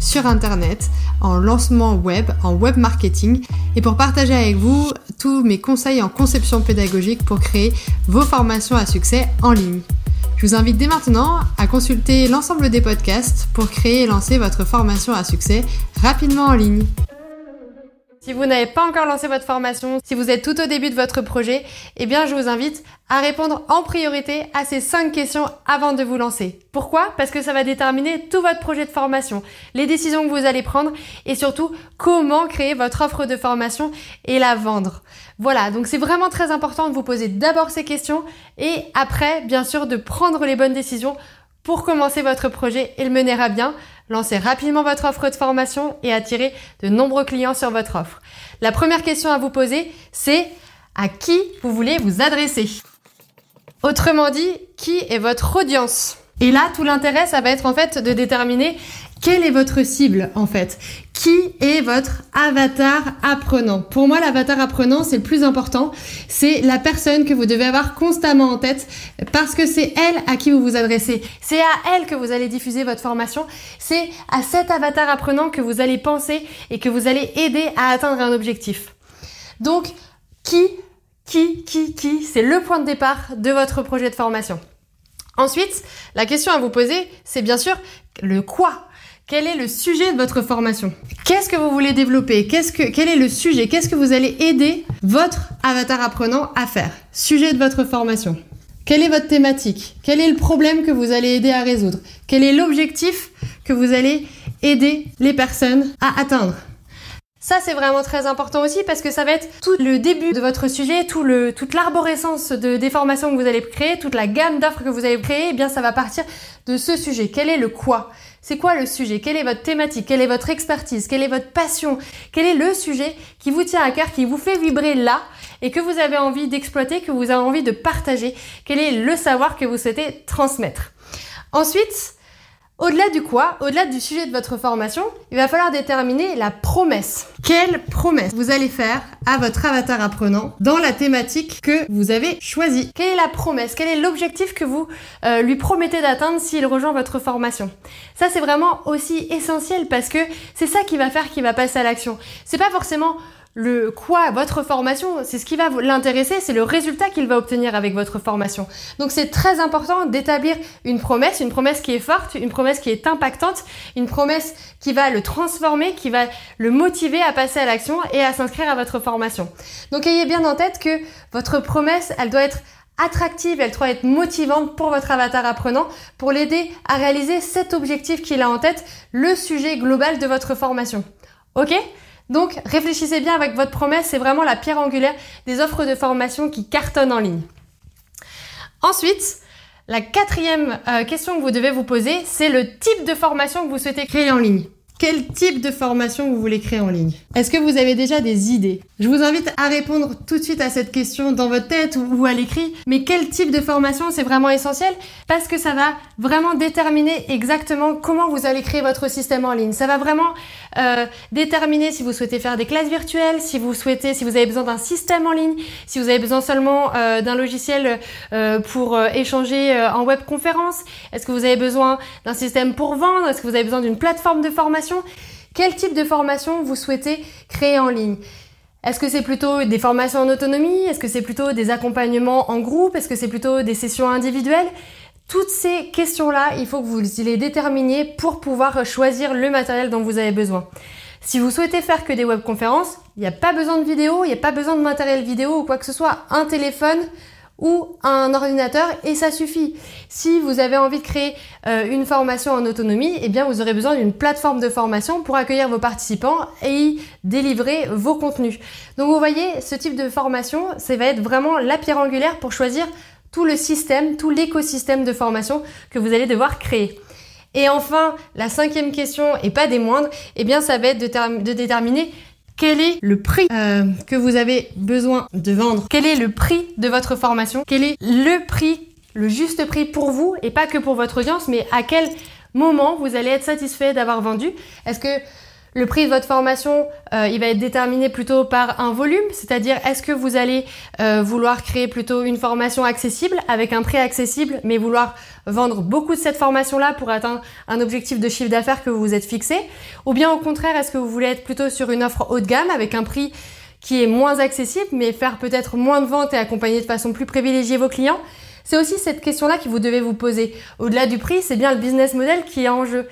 sur Internet, en lancement web, en web marketing et pour partager avec vous tous mes conseils en conception pédagogique pour créer vos formations à succès en ligne. Je vous invite dès maintenant à consulter l'ensemble des podcasts pour créer et lancer votre formation à succès rapidement en ligne. Si vous n'avez pas encore lancé votre formation, si vous êtes tout au début de votre projet, eh bien je vous invite à répondre en priorité à ces 5 questions avant de vous lancer. Pourquoi? Parce que ça va déterminer tout votre projet de formation, les décisions que vous allez prendre et surtout comment créer votre offre de formation et la vendre. Voilà, donc c'est vraiment très important de vous poser d'abord ces questions et après, bien sûr, de prendre les bonnes décisions pour commencer votre projet et le mener à bien, lancez rapidement votre offre de formation et attirer de nombreux clients sur votre offre. La première question à vous poser, c'est à qui vous voulez vous adresser? Autrement dit, qui est votre audience? Et là, tout l'intérêt, ça va être en fait de déterminer quelle est votre cible en fait? Qui est votre avatar apprenant? Pour moi, l'avatar apprenant, c'est le plus important. C'est la personne que vous devez avoir constamment en tête parce que c'est elle à qui vous vous adressez. C'est à elle que vous allez diffuser votre formation. C'est à cet avatar apprenant que vous allez penser et que vous allez aider à atteindre un objectif. Donc, qui, qui, qui, qui, c'est le point de départ de votre projet de formation. Ensuite, la question à vous poser, c'est bien sûr le quoi. Quel est le sujet de votre formation? Qu'est-ce que vous voulez développer? Qu'est-ce que, Quel est le sujet? Qu'est-ce que vous allez aider votre avatar apprenant à faire? Sujet de votre formation. Quelle est votre thématique? Quel est le problème que vous allez aider à résoudre? Quel est l'objectif que vous allez aider les personnes à atteindre? Ça, c'est vraiment très important aussi parce que ça va être tout le début de votre sujet, tout le, toute l'arborescence de, des formations que vous allez créer, toute la gamme d'offres que vous allez créer, eh bien, ça va partir de ce sujet. Quel est le quoi? C'est quoi le sujet? Quelle est votre thématique? Quelle est votre expertise? Quelle est votre passion? Quel est le sujet qui vous tient à cœur, qui vous fait vibrer là et que vous avez envie d'exploiter, que vous avez envie de partager? Quel est le savoir que vous souhaitez transmettre? Ensuite, au-delà du quoi, au-delà du sujet de votre formation, il va falloir déterminer la promesse. Quelle promesse vous allez faire à votre avatar apprenant dans la thématique que vous avez choisie? Quelle est la promesse? Quel est l'objectif que vous euh, lui promettez d'atteindre s'il rejoint votre formation? Ça c'est vraiment aussi essentiel parce que c'est ça qui va faire qu'il va passer à l'action. C'est pas forcément le quoi, votre formation, c'est ce qui va l'intéresser, c'est le résultat qu'il va obtenir avec votre formation. Donc c'est très important d'établir une promesse, une promesse qui est forte, une promesse qui est impactante, une promesse qui va le transformer, qui va le motiver à passer à l'action et à s'inscrire à votre formation. Donc ayez bien en tête que votre promesse, elle doit être attractive, elle doit être motivante pour votre avatar apprenant, pour l'aider à réaliser cet objectif qu'il a en tête, le sujet global de votre formation. Ok? Donc réfléchissez bien avec votre promesse, c'est vraiment la pierre angulaire des offres de formation qui cartonnent en ligne. Ensuite, la quatrième euh, question que vous devez vous poser, c'est le type de formation que vous souhaitez créer en ligne. Quel type de formation vous voulez créer en ligne? Est-ce que vous avez déjà des idées? Je vous invite à répondre tout de suite à cette question dans votre tête ou à l'écrit. Mais quel type de formation c'est vraiment essentiel? Parce que ça va vraiment déterminer exactement comment vous allez créer votre système en ligne. Ça va vraiment euh, déterminer si vous souhaitez faire des classes virtuelles, si vous souhaitez, si vous avez besoin d'un système en ligne, si vous avez besoin seulement euh, d'un logiciel euh, pour échanger en web conférence. Est-ce que vous avez besoin d'un système pour vendre? Est-ce que vous avez besoin d'une plateforme de formation? Quel type de formation vous souhaitez créer en ligne? Est-ce que c'est plutôt des formations en autonomie? Est-ce que c'est plutôt des accompagnements en groupe? Est-ce que c'est plutôt des sessions individuelles? Toutes ces questions-là, il faut que vous les déterminiez pour pouvoir choisir le matériel dont vous avez besoin. Si vous souhaitez faire que des webconférences, il n'y a pas besoin de vidéo, il n'y a pas besoin de matériel vidéo ou quoi que ce soit. Un téléphone, ou un ordinateur et ça suffit. Si vous avez envie de créer euh, une formation en autonomie, eh bien vous aurez besoin d'une plateforme de formation pour accueillir vos participants et y délivrer vos contenus. Donc vous voyez, ce type de formation, ça va être vraiment la pierre angulaire pour choisir tout le système, tout l'écosystème de formation que vous allez devoir créer. Et enfin, la cinquième question, et pas des moindres, eh bien ça va être de, de déterminer quel est le prix euh, que vous avez besoin de vendre? Quel est le prix de votre formation? Quel est le prix, le juste prix pour vous et pas que pour votre audience, mais à quel moment vous allez être satisfait d'avoir vendu? Est-ce que le prix de votre formation, euh, il va être déterminé plutôt par un volume, c'est-à-dire est-ce que vous allez euh, vouloir créer plutôt une formation accessible avec un prix accessible, mais vouloir vendre beaucoup de cette formation-là pour atteindre un objectif de chiffre d'affaires que vous vous êtes fixé, ou bien au contraire, est-ce que vous voulez être plutôt sur une offre haut de gamme avec un prix qui est moins accessible, mais faire peut-être moins de ventes et accompagner de façon plus privilégiée vos clients? C'est aussi cette question-là que vous devez vous poser. Au-delà du prix, c'est bien le business model qui est en jeu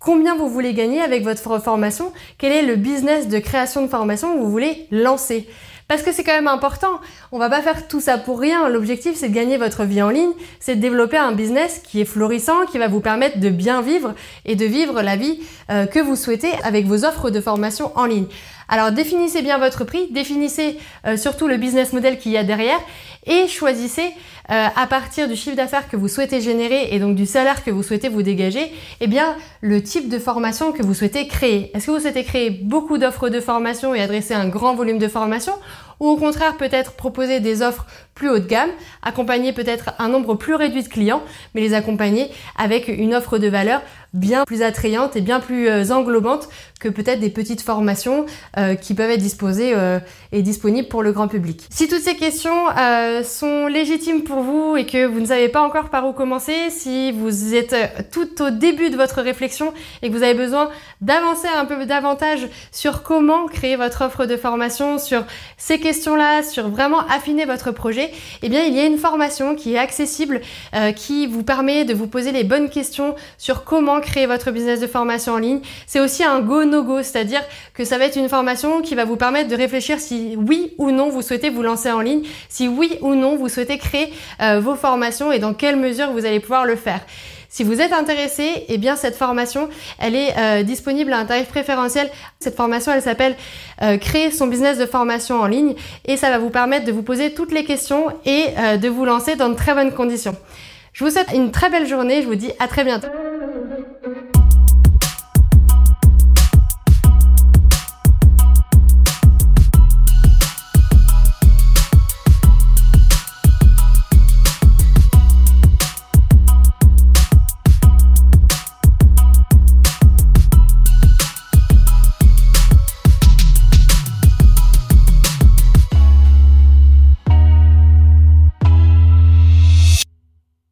combien vous voulez gagner avec votre formation, quel est le business de création de formation que vous voulez lancer. Parce que c'est quand même important. On va pas faire tout ça pour rien. L'objectif, c'est de gagner votre vie en ligne, c'est de développer un business qui est florissant, qui va vous permettre de bien vivre et de vivre la vie euh, que vous souhaitez avec vos offres de formation en ligne. Alors définissez bien votre prix, définissez euh, surtout le business model qu'il y a derrière et choisissez euh, à partir du chiffre d'affaires que vous souhaitez générer et donc du salaire que vous souhaitez vous dégager, eh bien le type de formation que vous souhaitez créer. Est-ce que vous souhaitez créer beaucoup d'offres de formation et adresser un grand volume de formation ou au contraire peut-être proposer des offres plus haut de gamme, accompagner peut-être un nombre plus réduit de clients, mais les accompagner avec une offre de valeur bien plus attrayante et bien plus euh, englobante que peut-être des petites formations euh, qui peuvent être disposées euh, et disponibles pour le grand public. Si toutes ces questions sont légitimes pour vous et que vous ne savez pas encore par où commencer, si vous êtes tout au début de votre réflexion et que vous avez besoin d'avancer un peu davantage sur comment créer votre offre de formation, sur ces questions-là, sur vraiment affiner votre projet, eh bien il y a une formation qui est accessible, qui vous permet de vous poser les bonnes questions sur comment créer votre business de formation en ligne. C'est aussi un go no go, c'est-à-dire que ça va être une formation qui va vous permettre de réfléchir si oui ou non vous souhaitez vous lancer en ligne, si oui ou non vous souhaitez créer euh, vos formations et dans quelle mesure vous allez pouvoir le faire. Si vous êtes intéressé, eh bien cette formation, elle est euh, disponible à un tarif préférentiel. Cette formation, elle s'appelle euh, Créer son business de formation en ligne et ça va vous permettre de vous poser toutes les questions et de vous lancer dans de très bonnes conditions. Je vous souhaite une très belle journée, je vous dis à très bientôt.